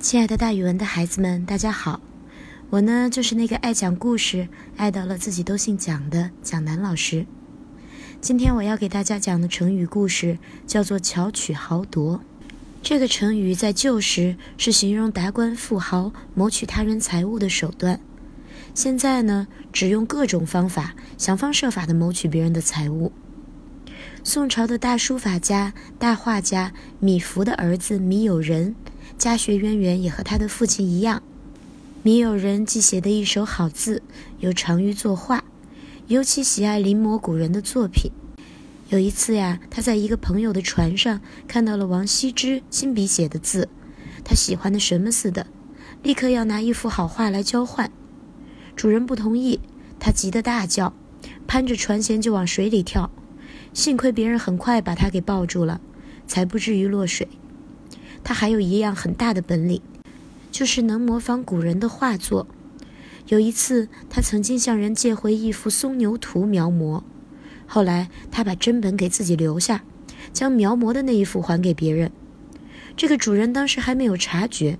亲爱的，大语文的孩子们，大家好！我呢，就是那个爱讲故事、爱到了自己都姓蒋的蒋楠老师。今天我要给大家讲的成语故事叫做“巧取豪夺”。这个成语在旧时是形容达官富豪谋取他人财物的手段，现在呢，只用各种方法，想方设法的谋取别人的财物。宋朝的大书法家、大画家米芾的儿子米友仁。家学渊源也和他的父亲一样，米友仁既写得一手好字，又长于作画，尤其喜爱临摹古人的作品。有一次呀，他在一个朋友的船上看到了王羲之亲笔写的字，他喜欢的什么似的，立刻要拿一幅好画来交换。主人不同意，他急得大叫，攀着船舷就往水里跳，幸亏别人很快把他给抱住了，才不至于落水。他还有一样很大的本领，就是能模仿古人的画作。有一次，他曾经向人借回一幅松牛图描摹，后来他把真本给自己留下，将描摹的那一幅还给别人。这个主人当时还没有察觉，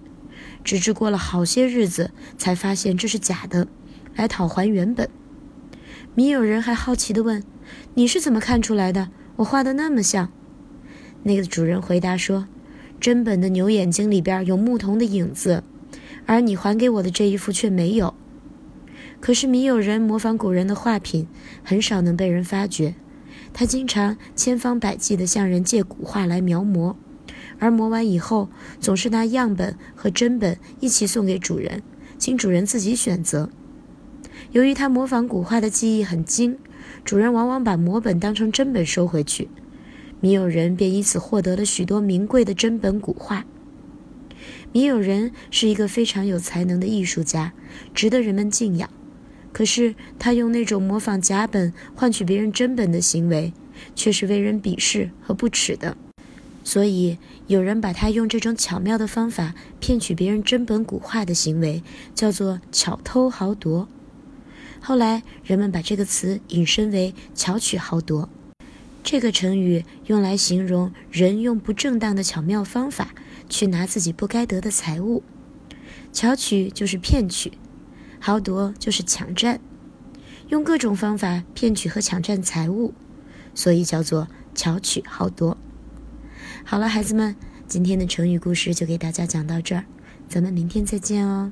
直至过了好些日子，才发现这是假的，来讨还原本。米友人还好奇地问：“你是怎么看出来的？我画的那么像？”那个主人回答说。真本的牛眼睛里边有牧童的影子，而你还给我的这一幅却没有。可是米友人模仿古人的画品，很少能被人发觉。他经常千方百计地向人借古画来描摹，而磨完以后，总是拿样本和真本一起送给主人，请主人自己选择。由于他模仿古画的技艺很精，主人往往把摹本当成真本收回去。米友仁便因此获得了许多名贵的真本古画。米友仁是一个非常有才能的艺术家，值得人们敬仰。可是他用那种模仿假本换取别人真本的行为，却是为人鄙视和不耻的。所以有人把他用这种巧妙的方法骗取别人真本古画的行为，叫做“巧偷豪夺”。后来人们把这个词引申为“巧取豪夺”。这个成语用来形容人用不正当的巧妙方法去拿自己不该得的财物，巧取就是骗取，豪夺就是抢占，用各种方法骗取和抢占财物，所以叫做巧取豪夺。好了，孩子们，今天的成语故事就给大家讲到这儿，咱们明天再见哦。